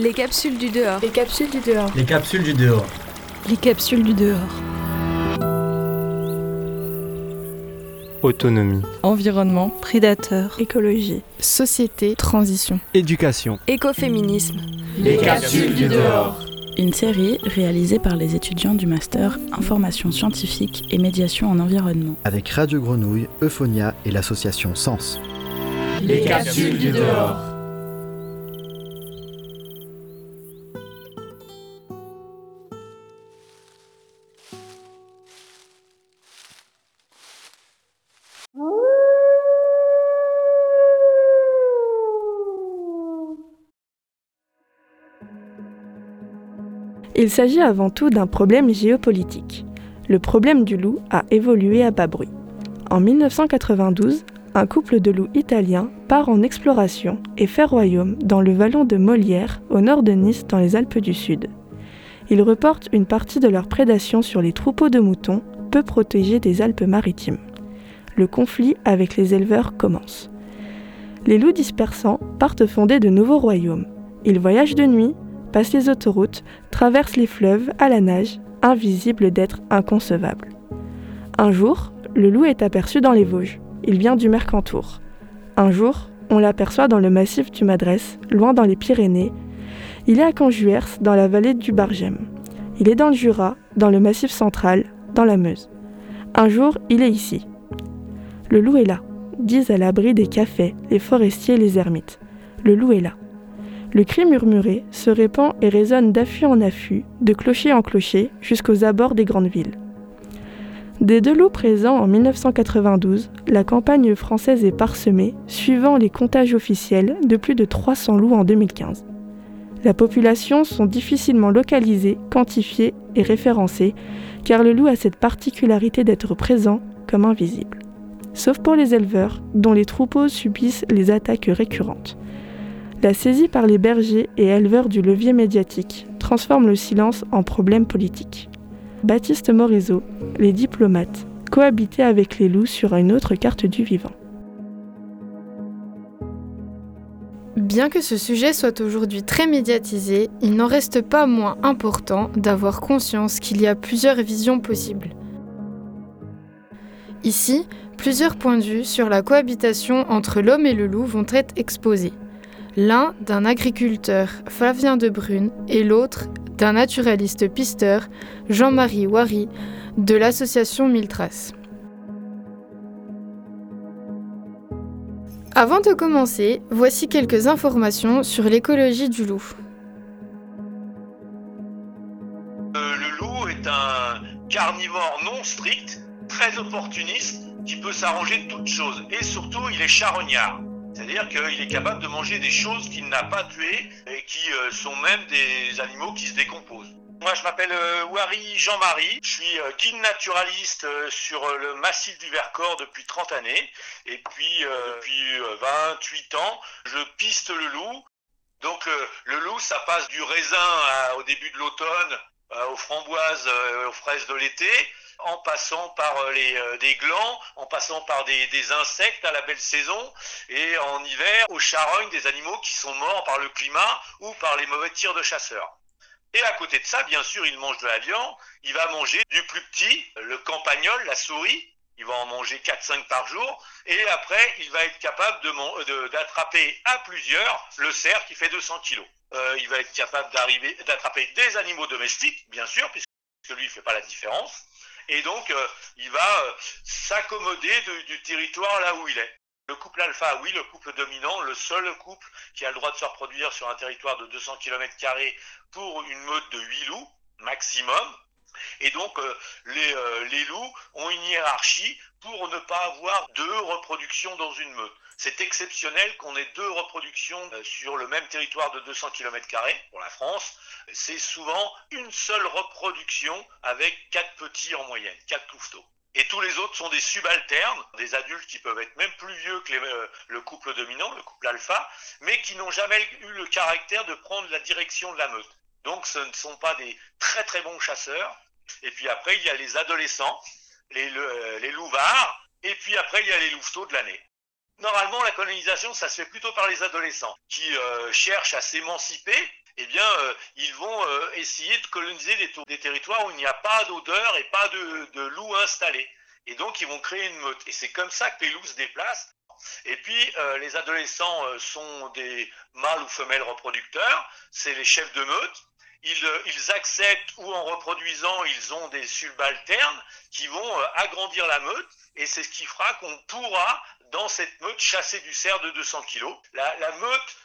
Les capsules du dehors. Les capsules du dehors. Les capsules du dehors. Les capsules du dehors. Autonomie. Environnement. Prédateur. Écologie. Société. Transition. Éducation. Écoféminisme. Les capsules du dehors. Une série réalisée par les étudiants du master Information scientifique et médiation en environnement. Avec Radio Grenouille, Euphonia et l'association Sens. Les capsules du dehors. Il s'agit avant tout d'un problème géopolitique. Le problème du loup a évolué à bas bruit. En 1992, un couple de loups italiens part en exploration et fait royaume dans le vallon de Molière, au nord de Nice, dans les Alpes du Sud. Ils reportent une partie de leur prédation sur les troupeaux de moutons, peu protégés des Alpes-Maritimes. Le conflit avec les éleveurs commence. Les loups dispersants partent fonder de nouveaux royaumes. Ils voyagent de nuit, passent les autoroutes, traversent les fleuves à la nage, invisibles d'êtres inconcevables. Un jour, le loup est aperçu dans les Vosges. Il vient du Mercantour. Un jour, on l'aperçoit dans le massif du Madrès, loin dans les Pyrénées. Il est à Canjuers, dans la vallée du Bargem. Il est dans le Jura, dans le massif central, dans la Meuse. Un jour, il est ici. Le loup est là, disent à l'abri des cafés les forestiers et les ermites. Le loup est là. Le cri murmuré se répand et résonne d'affût en affût, de clocher en clocher, jusqu'aux abords des grandes villes. Des deux loups présents en 1992, la campagne française est parsemée, suivant les comptages officiels, de plus de 300 loups en 2015. La population sont difficilement localisées, quantifiées et référencées, car le loup a cette particularité d'être présent comme invisible. Sauf pour les éleveurs, dont les troupeaux subissent les attaques récurrentes. La saisie par les bergers et éleveurs du levier médiatique transforme le silence en problème politique. Baptiste Morisot, les diplomates, cohabitaient avec les loups sur une autre carte du vivant. Bien que ce sujet soit aujourd'hui très médiatisé, il n'en reste pas moins important d'avoir conscience qu'il y a plusieurs visions possibles. Ici, plusieurs points de vue sur la cohabitation entre l'homme et le loup vont être exposés. L'un d'un agriculteur, Flavien de Brune, et l'autre d'un naturaliste pisteur, Jean-Marie Wary, de l'association Mille Traces. Avant de commencer, voici quelques informations sur l'écologie du loup. Euh, le loup est un carnivore non strict, très opportuniste, qui peut s'arranger de toutes choses. Et surtout, il est charognard. C'est-à-dire qu'il est capable de manger des choses qu'il n'a pas tuées et qui euh, sont même des animaux qui se décomposent. Moi, je m'appelle euh, Wary Jean-Marie. Je suis guide naturaliste euh, sur euh, le massif du Vercors depuis 30 années. Et puis, depuis euh, 28 ans, je piste le loup. Donc, le loup, ça passe du raisin au début de l'automne, aux framboises, aux fraises de l'été, en passant par euh, les, euh, des glands, en passant par des, insectes à la belle saison, et en hiver, aux charognes des animaux qui sont morts par le climat ou par les mauvais tirs de chasseurs. Et à côté de ça, bien sûr, il mange de la viande. Il va manger du plus petit, le campagnol, la souris. Il va en manger 4-5 par jour. Et après, il va être capable d'attraper à plusieurs le cerf qui fait 200 kilos. Euh, il va être capable d'attraper des animaux domestiques, bien sûr, puisque lui, il fait pas la différence. Et donc, euh, il va euh, s'accommoder de- du territoire là où il est. Le couple alpha, oui, le couple dominant, le seul couple qui a le droit de se reproduire sur un territoire de 200 km pour une meute de 8 loups maximum. Et donc, euh, les, euh, les loups ont une hiérarchie pour ne pas avoir deux reproductions dans une meute. C'est exceptionnel qu'on ait deux reproductions euh, sur le même territoire de 200 km pour la France. C'est souvent une seule reproduction avec quatre petits en moyenne, quatre louveteaux. Et tous les autres sont des subalternes, des adultes qui peuvent être même plus vieux que le couple dominant, le couple alpha, mais qui n'ont jamais eu le caractère de prendre la direction de la meute. Donc ce ne sont pas des très très bons chasseurs. Et puis après, il y a les adolescents, les, le- les louvards, et puis après, il y a les louveteaux de l'année. Normalement, la colonisation, ça se fait plutôt par les adolescents qui euh, cherchent à s'émanciper eh bien, euh, ils vont euh, essayer de coloniser des, territoires où il n'y a pas d'odeur et pas de, de loups installés. Et donc, ils vont créer une meute. Et c'est comme ça que les loups se déplacent. Et puis, les adolescents sont des mâles ou femelles reproducteurs. C'est les chefs de meute. Ils, euh, ils, acceptent ou en reproduisant, ils ont des subalternes qui vont agrandir la meute. Et c'est ce qui fera qu'on pourra, dans cette meute, chasser du cerf de 200 kg. La, meute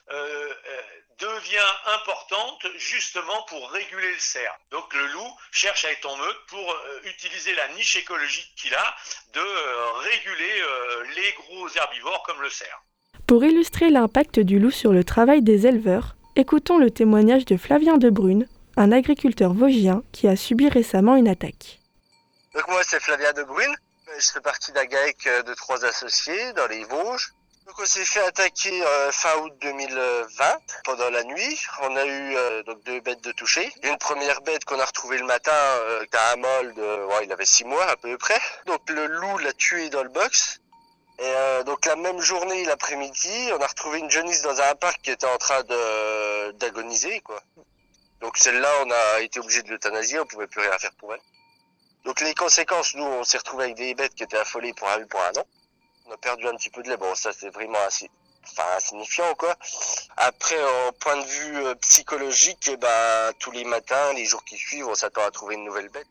devient importante justement pour réguler le cerf. Donc le loup cherche à être en meute pour euh, utiliser la niche écologique qu'il a de euh, réguler euh, les gros herbivores comme le cerf. Pour illustrer l'impact du loup sur le travail des éleveurs, écoutons le témoignage de Flavien Debrune, un agriculteur vosgien qui a subi récemment une attaque. Donc moi c'est Flavien Debrune, je fais partie d'un GAEC de trois associés dans les Vosges. Donc on s'est fait attaquer euh, fin août 2020 pendant la nuit. On a eu euh, donc deux bêtes de toucher. Une première bête qu'on a retrouvée le matin, euh, un mâle de, il avait six mois à peu près. Donc le loup l'a tué dans le box. Et euh, donc la même journée, l'après-midi, on a retrouvé une jeunisse dans un parc qui était en train de d'agoniser quoi. Donc celle-là, on a été obligé de l'euthanasier, on pouvait plus rien faire pour elle. Donc les conséquences, nous, on s'est retrouvé avec des bêtes qui étaient affolées pour un pour un an on a perdu un petit peu de lait. Bon, ça c'est vraiment assez, enfin insignifiant quoi. Après, au point de vue euh, psychologique, eh ben, tous les matins, les jours qui suivent, on s'attend à trouver une nouvelle bête.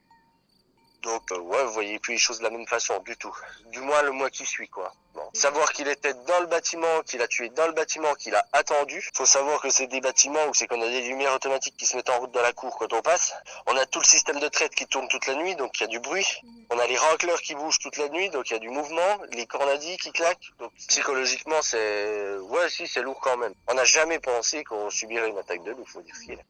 Donc euh, ouais, vous voyez plus les choses de la même façon du tout. Du moins le mois qui suit quoi. Bon. Savoir qu'il était dans le bâtiment, qu'il a tué dans le bâtiment, qu'il a attendu. Faut savoir que c'est des bâtiments où c'est qu'on a des lumières automatiques qui se mettent en route dans la cour quand on passe. On a tout le système de traite qui tourne toute la nuit, donc il y a du bruit. On a les racleurs qui bougent toute la nuit, donc il y a du mouvement. Les cornadis qui claquent. Donc psychologiquement c'est, ouais si c'est lourd quand même. On n'a jamais pensé qu'on subirait une attaque de loup, faut dire ce qu'il est.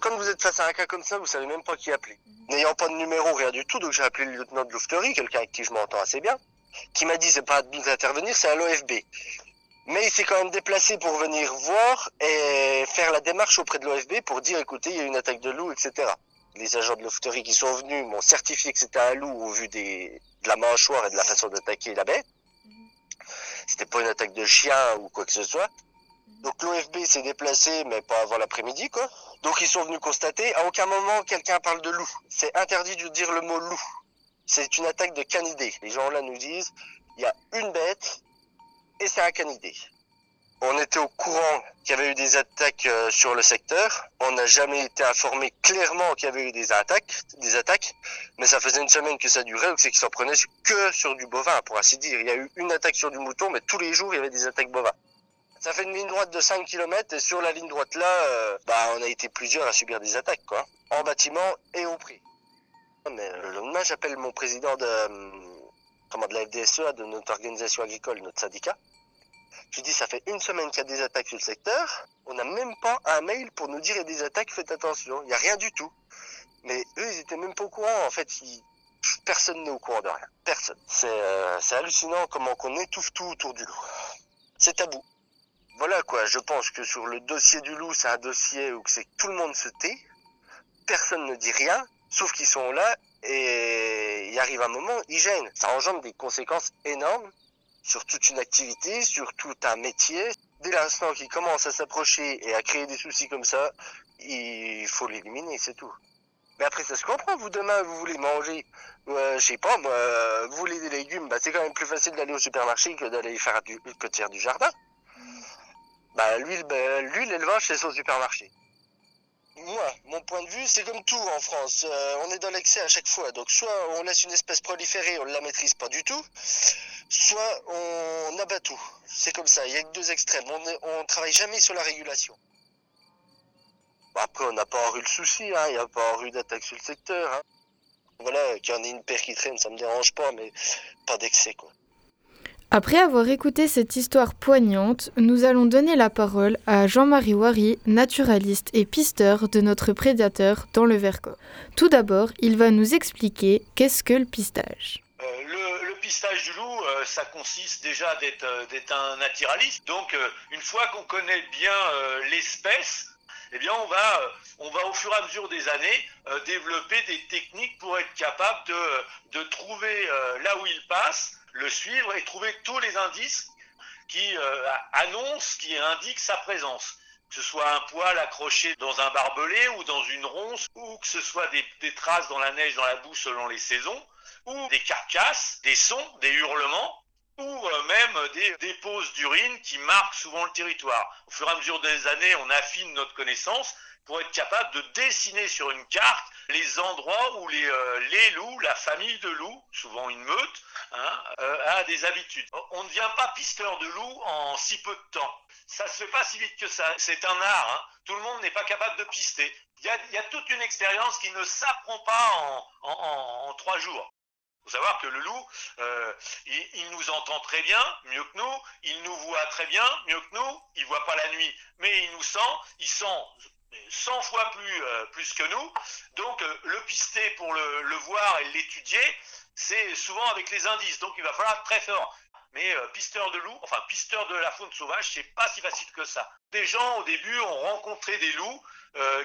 Quand vous êtes face à un cas comme ça, vous savez même pas qui appeler. N'ayant pas de numéro, rien du tout, donc j'ai appelé le lieutenant de louveterie, quelqu'un qui je m'entends assez bien, qui m'a dit c'est pas à nous d'intervenir, c'est à l'OFB. Mais il s'est quand même déplacé pour venir voir et faire la démarche auprès de l'OFB pour dire écoutez, il y a une attaque de loup, etc. Les agents de louveterie qui sont venus m'ont certifié que c'était un loup au vu des, de la mâchoire et de la façon d'attaquer la bête. C'était pas une attaque de chien ou quoi que ce soit. Donc l'OFB s'est déplacé, mais pas avant l'après-midi, quoi. Donc ils sont venus constater, à aucun moment quelqu'un parle de loup. C'est interdit de dire le mot loup. C'est une attaque de canidé. Les gens là nous disent, il y a une bête et c'est un canidé. On était au courant qu'il y avait eu des attaques euh, sur le secteur. On n'a jamais été informé clairement qu'il y avait eu des attaques, des attaques, mais ça faisait une semaine que ça durait, donc c'est qu'ils s'en prenaient que sur du bovin, pour ainsi dire. Il y a eu une attaque sur du mouton, mais tous les jours il y avait des attaques bovins. Ça fait une ligne droite de 5 km et sur la ligne droite là, euh, bah, on a été plusieurs à subir des attaques, quoi. En bâtiment et au prix. Mais le lendemain, j'appelle mon président de, euh, comment, de la FDSEA, de notre organisation agricole, notre syndicat. Je dis, ça fait une semaine qu'il y a des attaques sur le secteur. On n'a même pas un mail pour nous dire il y a des attaques, faites attention. Il n'y a rien du tout. Mais eux, ils étaient même pas au courant. En fait, ils, personne n'est au courant de rien. Personne. C'est euh, hallucinant comment qu'on étouffe tout autour du loup. C'est tabou voilà quoi, je pense que sur le dossier du loup, c'est un dossier où c'est tout le monde se tait, personne ne dit rien, sauf qu'ils sont là et il arrive un moment, ils gênent. Ça engendre des conséquences énormes sur toute une activité, sur tout un métier. Dès l'instant qu'il commence à s'approcher et à créer des soucis comme ça, il faut l'éliminer, c'est tout. Mais après, ça se comprend. Vous, demain, vous voulez manger, euh, je sais pas, moi, vous voulez des légumes, bah, c'est quand même plus facile d'aller au supermarché que d'aller faire du, que de faire du jardin. Bah, l'huile, bah, l'huile, l'élevage, c'est son supermarché. Moi, mon point de vue, c'est comme tout en France. Euh, on est dans l'excès à chaque fois. Donc, soit on laisse une espèce proliférer, on ne la maîtrise pas du tout, soit on abat tout. C'est comme ça. Il y a que deux extrêmes. On ne travaille jamais sur la régulation. Bon, après, on n'a pas eu le souci. Hein. Il n'y a pas eu d'attaque sur le secteur. Hein. Voilà, qu'il y en ait une paire qui traîne, ça me dérange pas, mais pas d'excès, quoi. Après avoir écouté cette histoire poignante, nous allons donner la parole à Jean-Marie Wary, naturaliste et pisteur de notre prédateur dans le Vercors. Tout d'abord, il va nous expliquer qu'est-ce que le pistage. Euh, le, pistage du loup, euh, ça consiste déjà d'être euh, un naturaliste. Donc, une fois qu'on connaît bien l'espèce, eh bien, on va, on va au fur et à mesure des années développer des techniques pour être capable de trouver là où il passe le suivre et trouver tous les indices qui euh, annoncent, qui indiquent sa présence. que ce soit un poil accroché dans un barbelé ou dans une ronce, ou que ce soit des, des traces dans la neige, dans la boue selon les saisons, ou des carcasses, des sons, des hurlements, ou euh, même des déposes d'urine qui marquent souvent le territoire. Au fur et à mesure des années, on affine notre connaissance pour être capable de dessiner sur une carte les endroits où les, euh, loups, la famille de loups, souvent une meute, hein, euh, a des habitudes. On ne devient pas pisteur de loups en si peu de temps. Ça se fait pas si vite que ça. C'est un art. Hein. Tout le monde n'est pas capable de pister. Il y a, toute une expérience qui ne s'apprend pas en trois jours. Faut savoir que le loup, euh, il, nous entend très bien, mieux que nous, il nous voit très bien, mieux que nous, il voit pas la nuit, mais il nous sent, il sent 100 fois plus, euh, plus que nous. Donc euh, le pister pour le, voir et l'étudier, c'est souvent avec les indices, donc il va falloir très fort. Mais pisteur de loup, enfin pisteur de la faune sauvage, c'est pas si facile que ça. Des gens au début ont rencontré des loups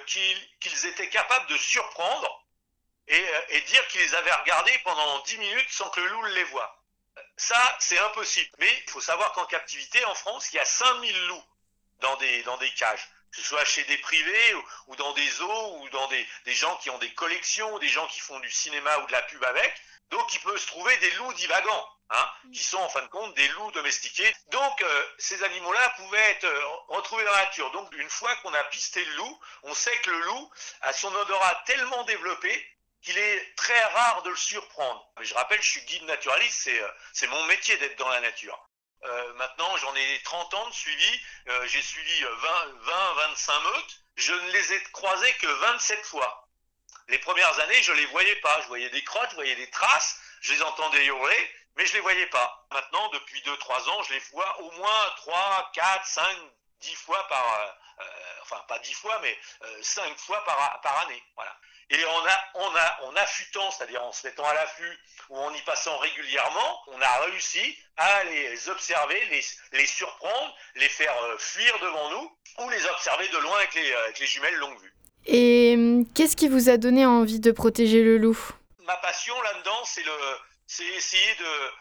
qu'ils étaient capables de surprendre et, euh, et dire qu'ils les avaient regardés pendant 10 minutes sans que le loup les voie. Ça, c'est impossible. Mais il faut savoir qu'en captivité, en France, il y a 5000 loups dans des, dans des cages que ce soit chez des privés ou, dans des zoos ou dans des, des, gens qui ont des collections ou des gens qui font du cinéma ou de la pub avec. Donc il peut se trouver des loups divagants, hein, qui sont en fin de compte des loups domestiqués. Donc euh, ces animaux-là pouvaient être euh, retrouvés dans la nature. Donc une fois qu'on a pisté le loup, on sait que le loup a son odorat tellement développé qu'il est très rare de le surprendre. Mais je rappelle, je suis guide naturaliste, c'est c'est mon métier d'être dans la nature. Euh, maintenant, j'en ai 30 ans de suivi. Euh, j'ai suivi 20, 20, 25 meutes. Je ne les ai croisés que 27 fois. Les premières années, je les voyais pas. Je voyais des crottes, je voyais des traces, je les entendais hurler, mais je les voyais pas. Maintenant, depuis 2-3 ans, je les vois au moins 3, 4, 5, 10 fois par, euh, enfin pas 10 fois, mais 5 fois par, par année. Voilà. Et en, a, on a, en affûtant, c'est-à-dire en se mettant à l'affût ou en y passant régulièrement, on a réussi à les observer, les, les surprendre, les faire fuir devant nous ou les observer de loin avec les, avec les jumelles longue vue. Et qu'est-ce qui vous a donné envie de protéger le loup? Ma passion là-dedans, c'est essayer de,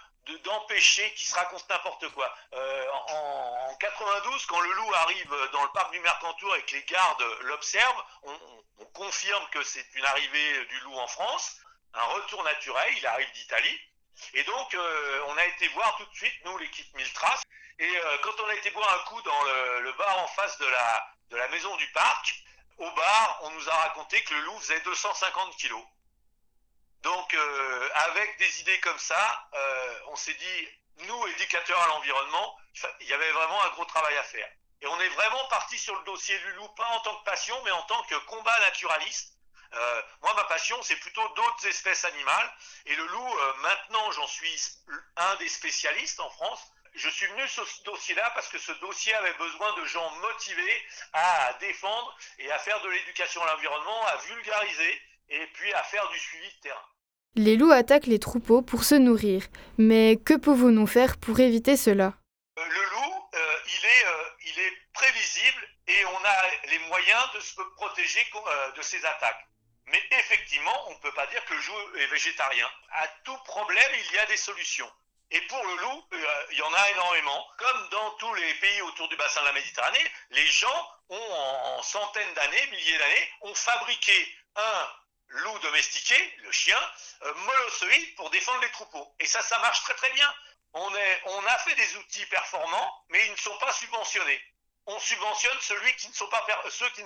d'empêcher qu'il se raconte n'importe quoi. Euh, en, en, 92, quand le loup arrive dans le parc du Mercantour et que les gardes l'observent, on, on, on, confirme que c'est une arrivée du loup en France, un retour naturel, il arrive d'Italie. Et donc, euh, on a été voir tout de suite, nous, l'équipe Mille Traces. Et euh, quand on a été boire un coup dans le, le, bar en face de la, de la maison du parc, au bar, on nous a raconté que le loup faisait 250 kilos. Donc, euh, avec des idées comme ça, euh, on s'est dit, nous, éducateurs à l'environnement, il y avait vraiment un gros travail à faire. Et on est vraiment parti sur le dossier du loup, pas en tant que passion, mais en tant que combat naturaliste. Euh, moi, ma passion, c'est plutôt d'autres espèces animales. Et le loup, maintenant, j'en suis un des spécialistes en France. Je suis venu sur ce dossier-là parce que ce dossier avait besoin de gens motivés à défendre et à faire de l'éducation à l'environnement, à vulgariser et puis à faire du suivi de terrain. Les loups attaquent les troupeaux pour se nourrir, mais que pouvons-nous faire pour éviter cela? Euh, Le loup, euh, il, est, euh, il est prévisible et on a les moyens de se protéger de ces attaques. Mais effectivement, on ne peut pas dire que le loup est végétarien. À tout problème, il y a des solutions. Et pour le loup, euh, il y en a énormément. Comme dans tous les pays autour du bassin de la Méditerranée, les gens ont en, en centaines d'années, milliers d'années, ont fabriqué un loup domestiqué, le chien, euh, pour défendre les troupeaux. Et ça, ça marche très très bien. On, a fait des outils performants, mais ils ne sont pas subventionnés. On subventionne ceux qui ne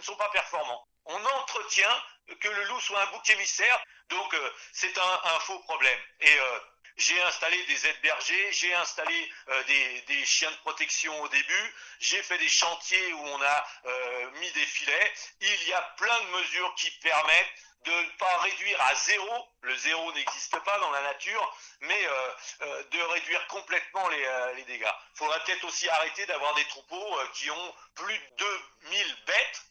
sont pas performants. On entretient que le loup soit un bouc émissaire, donc euh, c'est un, un, faux problème. Et euh, j'ai installé des aides bergers, j'ai installé euh, des, chiens de protection au début, j'ai fait des chantiers où on a euh, mis des filets. Il y a plein de mesures qui permettent de ne pas réduire à zéro, le zéro n'existe pas dans la nature, mais euh, de réduire complètement les, les dégâts. Il faudra peut-être aussi arrêter d'avoir des troupeaux qui ont plus de 2000 bêtes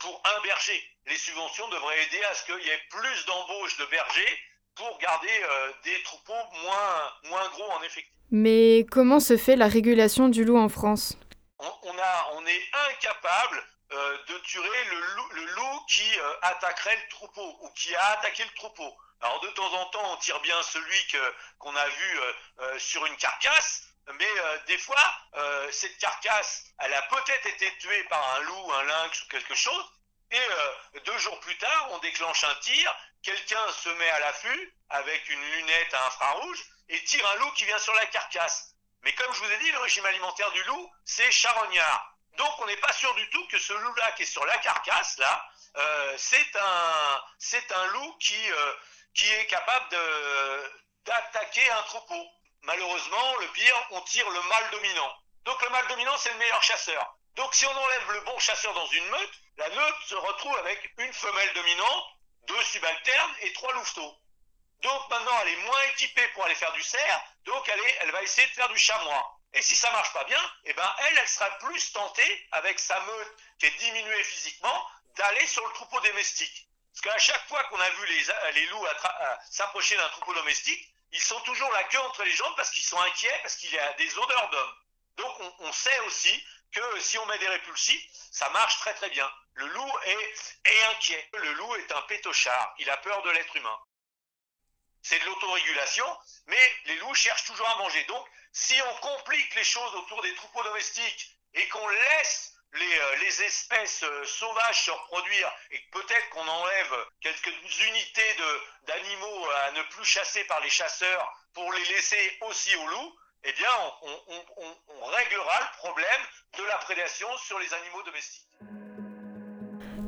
pour un berger. Les subventions devraient aider à ce qu'il y ait plus d'embauches de bergers pour garder des troupeaux moins, moins gros en effectif. Mais comment se fait la régulation du loup en France? On, on, a, on est incapable euh, de tuer le loup, le loup qui euh, attaquerait le troupeau ou qui a attaqué le troupeau. Alors de temps en temps, on tire bien celui que qu'on a vu euh, sur une carcasse, mais euh, des fois, euh, cette carcasse, elle a peut-être été tuée par un loup, un lynx ou quelque chose, et euh, deux jours plus tard, on déclenche un tir, quelqu'un se met à l'affût avec une lunette à infrarouge et tire un loup qui vient sur la carcasse. Mais comme je vous ai dit, le régime alimentaire du loup, c'est charognard. Donc on n'est pas sûr du tout que ce loup-là qui est sur la carcasse, là, euh, c'est un, un loup qui, euh, qui est capable d'attaquer un troupeau. Malheureusement, le pire, on tire le mâle dominant. Donc le mâle dominant, c'est le meilleur chasseur. Donc si on enlève le bon chasseur dans une meute, la meute se retrouve avec une femelle dominante, deux subalternes et trois louveteaux. Donc maintenant, elle est moins équipée pour aller faire du cerf, donc elle, va essayer de faire du chamois. Et si ça marche pas bien, eh ben elle, elle sera plus tentée avec sa meute qui est diminuée physiquement d'aller sur le troupeau domestique. Parce qu'à chaque fois qu'on a vu les, loups s'approcher d'un troupeau domestique, ils sont toujours la queue entre les jambes parce qu'ils sont inquiets, parce qu'il y a des odeurs d'hommes. Donc on, on, sait aussi que si on met des répulsifs, ça marche très très bien. Le loup est, inquiet. Le loup est un pétochard. Il a peur de l'être humain. C'est de l'autorégulation, mais les loups cherchent toujours à manger. Donc si on complique les choses autour des troupeaux domestiques et qu'on laisse les, euh, espèces euh, sauvages se reproduire et peut-être qu'on enlève quelques unités d'animaux à ne plus chasser par les chasseurs pour les laisser aussi aux loups, eh bien, on, réglera le problème de la prédation sur les animaux domestiques.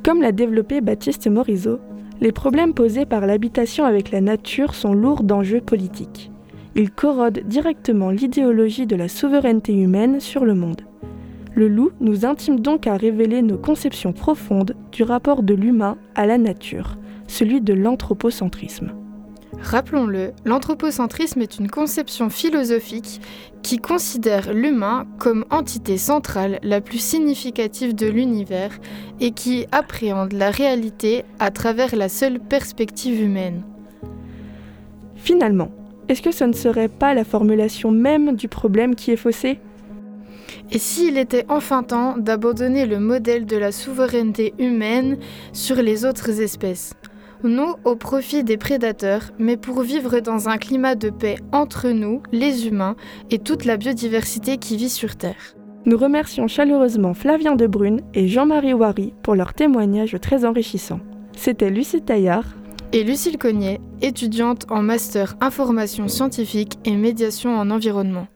Comme l'a développé Baptiste Morisot, les problèmes posés par l'habitation avec la nature sont lourds d'enjeux politiques. Ils corrodent directement l'idéologie de la souveraineté humaine sur le monde. Le loup nous intime donc à révéler nos conceptions profondes du rapport de l'humain à la nature, celui de l'anthropocentrisme. Rappelons-le, l'anthropocentrisme est une conception philosophique qui considère l'humain comme entité centrale la plus significative de l'univers et qui appréhende la réalité à travers la seule perspective humaine. Finalement, est-ce que ce ne serait pas la formulation même du problème qui est faussée? Et s'il était enfin temps d'abandonner le modèle de la souveraineté humaine sur les autres espèces? Non au profit des prédateurs, mais pour vivre dans un climat de paix entre nous, les humains, et toute la biodiversité qui vit sur Terre. Nous remercions chaleureusement Flavien Debrune et Jean-Marie Ouary pour leur témoignage très enrichissant. C'était Lucie Taillard et Lucille Cognet, étudiante en master information scientifique et médiation en environnement.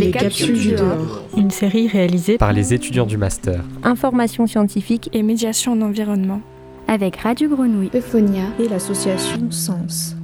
Les capsules du dehors. Une série réalisée par les étudiants du master. Information scientifique et médiation en environnement. Avec Radio Grenouille, Euphonia et l'association Sens.